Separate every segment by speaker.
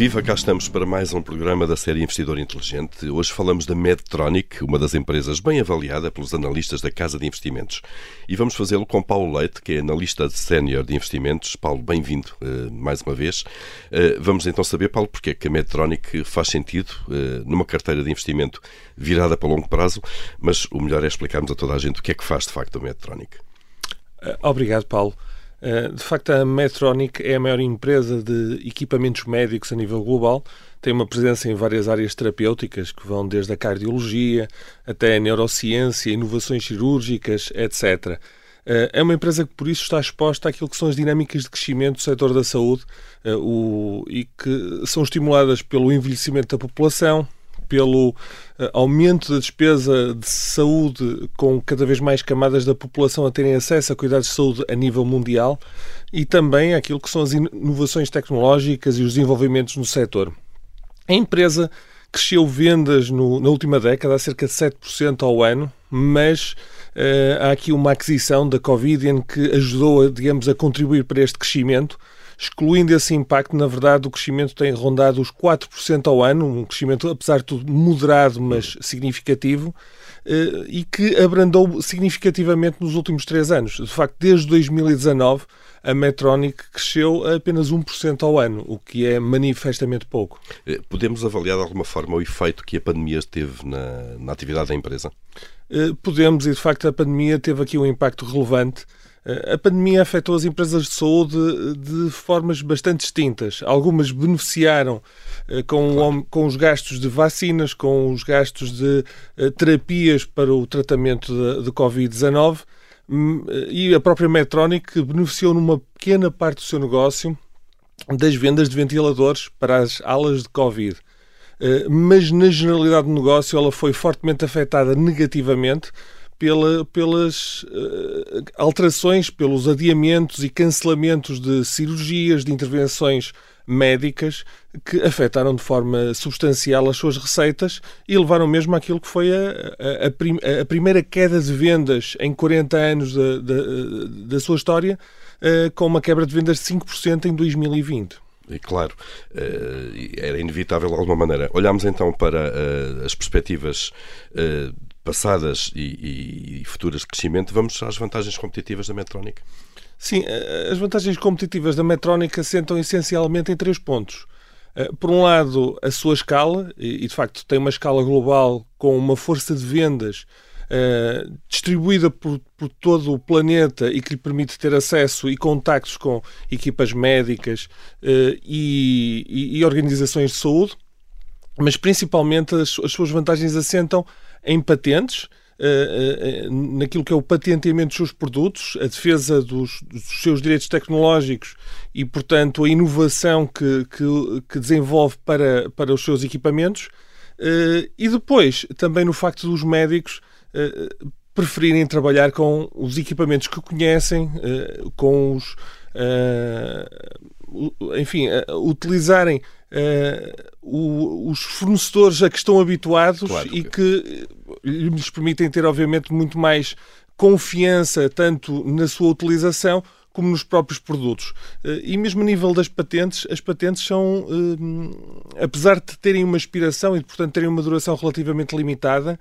Speaker 1: Viva, cá estamos para mais um programa da série Investidor Inteligente. Hoje falamos da Medtronic, uma das empresas bem avaliada pelos analistas da Casa de Investimentos. E vamos fazê-lo com Paulo Leite, que é analista sénior de investimentos. Paulo, bem-vindo uh, mais uma vez. Uh, vamos então saber, Paulo, porque é que a Medtronic faz sentido uh, numa carteira de investimento virada para longo prazo, mas o melhor é explicarmos a toda a gente o que é que faz de facto a Medtronic.
Speaker 2: Obrigado, Paulo. Eh, de facto, a Medtronic é a maior empresa de equipamentos médicos a nível global. Tem uma presença em várias áreas terapêuticas, que vão desde a cardiologia até a neurociência, inovações cirúrgicas, etc. Eh, é uma empresa que, por isso, está exposta àquilo que são as dinâmicas de crescimento do setor da saúde eh, e que são estimuladas pelo envelhecimento da população, pelo uh, aumento da despesa de saúde, com cada vez mais camadas da população a terem acesso a cuidados de saúde a nível mundial, e também aquilo que são as inovações tecnológicas e os desenvolvimentos no setor. A empresa cresceu vendas no, na última década a cerca de 7% ao ano, mas uh, há aqui uma aquisição da Covidian que ajudou, digamos, a contribuir para este crescimento excluindo esse impacto, na verdade, o crescimento tem rondado os 4% ao ano, um crescimento, apesar de tudo, moderado, mas significativo, eh, e que abrandou significativamente nos últimos três anos. De facto, desde 2019, a Medtronic cresceu a apenas 1% ao ano, o que é manifestamente pouco.
Speaker 1: Eh, podemos avaliar de alguma forma o efeito que a pandemia teve na, na atividade da empresa?
Speaker 2: Eh, podemos, e de facto a pandemia teve aqui um impacto relevante a pandemia afetou as empresas de saúde de formas bastante distintas. Algumas beneficiaram eh, com, claro. com os gastos de vacinas, com os gastos de eh, terapias para o tratamento de, de Covid-19 hum, e a própria Medtronic beneficiou numa pequena parte do seu negócio das vendas de ventiladores para as alas de Covid. Eh, mas na generalidade do negócio ela foi fortemente afetada negativamente pela, pelas uh, alterações, pelos adiamentos e cancelamentos de cirurgias, de intervenções médicas que afetaram de forma substancial as suas receitas e levaram mesmo àquilo que foi a, a, a, prim, a primeira queda de vendas em 40 anos da, da, da sua história, uh, com uma quebra de vendas de 5% em 2020.
Speaker 1: E claro, uh, era inevitável de alguma maneira. Olhamos então para as perspectivas passadas e, e, futuras de crescimento, vamos às vantagens competitivas da Medtronic.
Speaker 2: Sim, as vantagens competitivas da Medtronic assentam essencialmente em três pontos. Eh, por um lado, a sua escala, e de facto tem uma escala global com uma força de vendas uh, distribuída por, por, todo o planeta e que lhe permite ter acesso e contactos com equipas médicas e, e, e, organizações de saúde, mas principalmente as, as suas vantagens assentam em patentes, Uh, uh, naquilo que é o patenteamento dos seus produtos, a defesa dos, dos, seus direitos tecnológicos e, portanto, a inovação que, que, que desenvolve para, para os seus equipamentos. E depois, também no facto dos médicos preferirem trabalhar com os equipamentos que conhecem, com os. enfim, utilizarem uh, os fornecedores a que estão habituados claro, e que lhes permitem ter, obviamente, muito mais confiança tanto na sua utilização como nos próprios produtos. Eh, e mesmo a nível das patentes, as patentes são, eh, apesar de terem uma expiração e, portanto, terem uma duração relativamente limitada,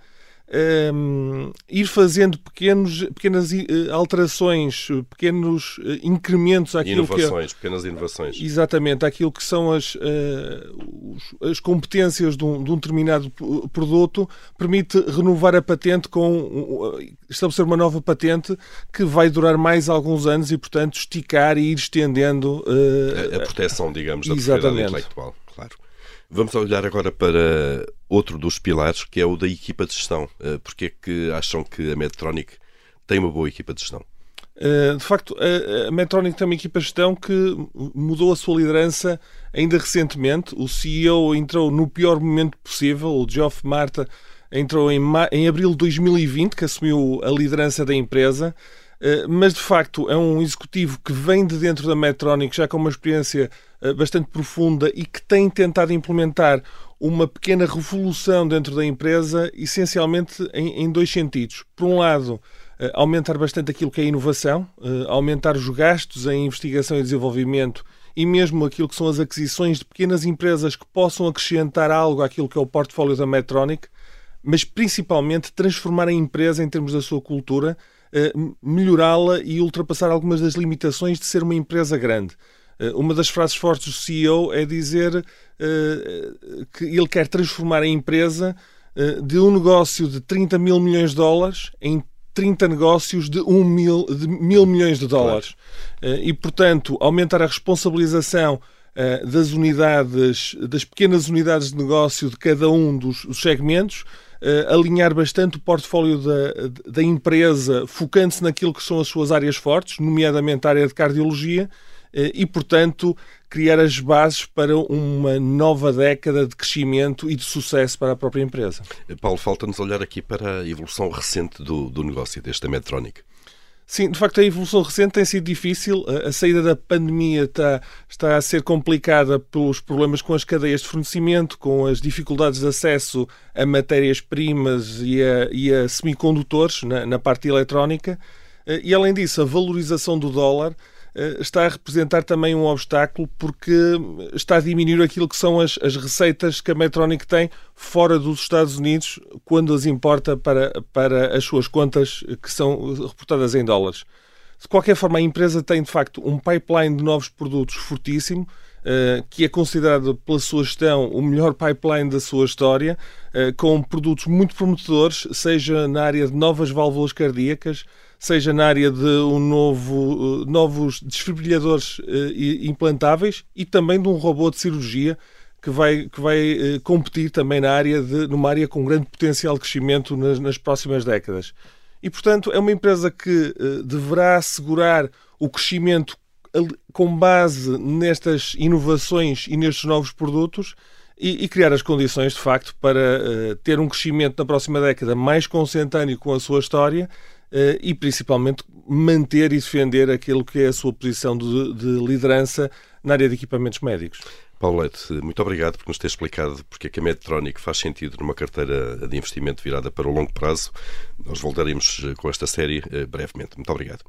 Speaker 2: um, ir fazendo pequenos, pequenas uh, alterações, pequenos uh, incrementos àquilo
Speaker 1: inovações,
Speaker 2: que é,
Speaker 1: pequenas inovações.
Speaker 2: Exatamente, aquilo que são as, uh, as competências de um, de um, determinado produto, permite renovar a patente com estabelecer uma nova patente que vai durar mais alguns anos e, portanto, esticar e ir estendendo
Speaker 1: a, a proteção, digamos, da propriedade intelectual. Claro. Vamos olhar agora para outro dos pilares, que é o da equipa de gestão. Eh, porque é que acham que a Medtronic tem uma boa equipa de gestão?
Speaker 2: Eh, de facto, a Medtronic tem uma equipa de gestão que mudou a sua liderança ainda recentemente. O CEO entrou no pior momento possível, o Geoff Marta entrou em, em abril de 2020, que assumiu a liderança da empresa. Eh, mas de facto é um executivo que vem de dentro da Medtronic já com uma experiência eh, bastante profunda e que tem tentado implementar uma pequena revolução dentro da empresa, essencialmente em, dois sentidos. Por um lado, eh, aumentar bastante aquilo que é inovação, aumentar os gastos em investigação e desenvolvimento e mesmo aquilo que são as aquisições de pequenas empresas que possam acrescentar algo àquilo que é o portfólio da Medtronic, mas principalmente transformar a empresa em termos da sua cultura, melhorá-la e ultrapassar algumas das limitações de ser uma empresa grande. Eh, uma das frases fortes do CEO é dizer eh, que ele quer transformar a empresa de um negócio de 30 mil milhões de dólares em 30 negócios de, um mil, de mil milhões de dólares. Claro. E, portanto, aumentar a responsabilização das unidades, das pequenas unidades de negócio de cada um dos segmentos, uh, alinhar bastante o portfólio da, da empresa, focando-se naquilo que são as suas áreas fortes, nomeadamente a área de cardiologia, uh, e, portanto, criar as bases para uma nova década de crescimento e de sucesso para a própria empresa.
Speaker 1: Paulo, falta-nos olhar aqui para a evolução recente do, do negócio desta Medtronic.
Speaker 2: Sim, de facto a evolução recente tem sido difícil. A saída da pandemia está, está a ser complicada pelos problemas com as cadeias de fornecimento, com as dificuldades de acesso a matérias-primas e e a semicondutores na, na parte eletrónica. Eh, e além disso, a valorização do dólar está a representar também um obstáculo porque está a diminuir aquilo que são as, as receitas que a Medtronic tem fora dos Estados Unidos quando as importa para, para as suas contas que são reportadas em dólares. De qualquer forma, a empresa tem de facto um pipeline de novos produtos fortíssimo, eh, que é considerado pela sua gestão o melhor pipeline da sua história, eh, com produtos muito prometedores, seja na área de novas válvulas cardíacas, seja na área de um novo, eh, novos desfibrilhadores implantáveis e também de um robô de cirurgia que vai, que vai competir também na área de, numa área com grande potencial de crescimento nas, nas próximas décadas. E, portanto, é uma empresa que deverá assegurar o crescimento com base nestas inovações e nestes novos produtos e, e criar as condições, de facto, para uh, ter um crescimento na próxima década mais consentâneo com a sua história e, principalmente, manter e defender aquilo que é a sua posição de, de liderança na área de equipamentos médicos.
Speaker 1: Paulo Leite, muito obrigado por nos ter explicado porque é que a Medtronic faz sentido numa carteira de investimento virada para o longo prazo. Nós voltaremos eh, com esta série brevemente. Muito obrigado.